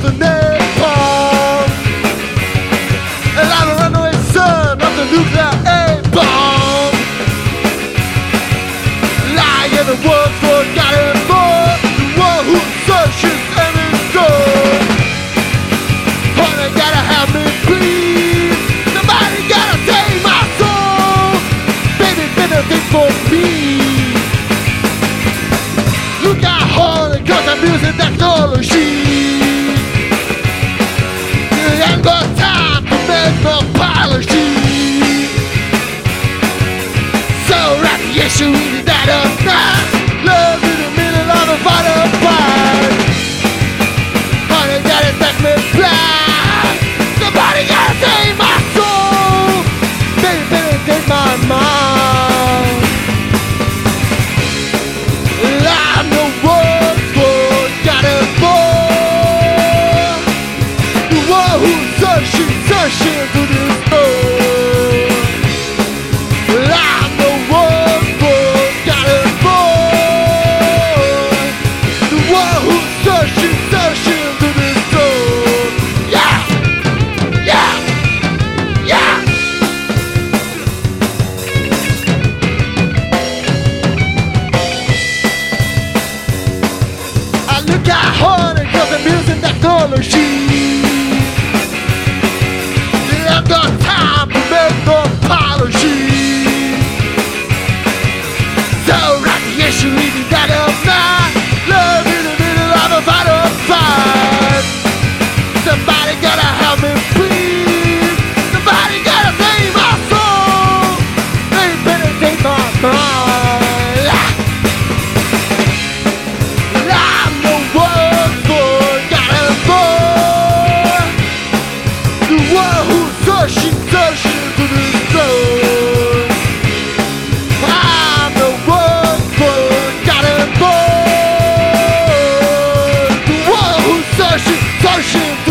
the name. passion that a. Love in the middle of the fire. Honey. Somebody gotta my soul. Baby, better take my mind. I'm the one who got. The one who's searching, searching through the look at harder, cause the music technology. starship, starship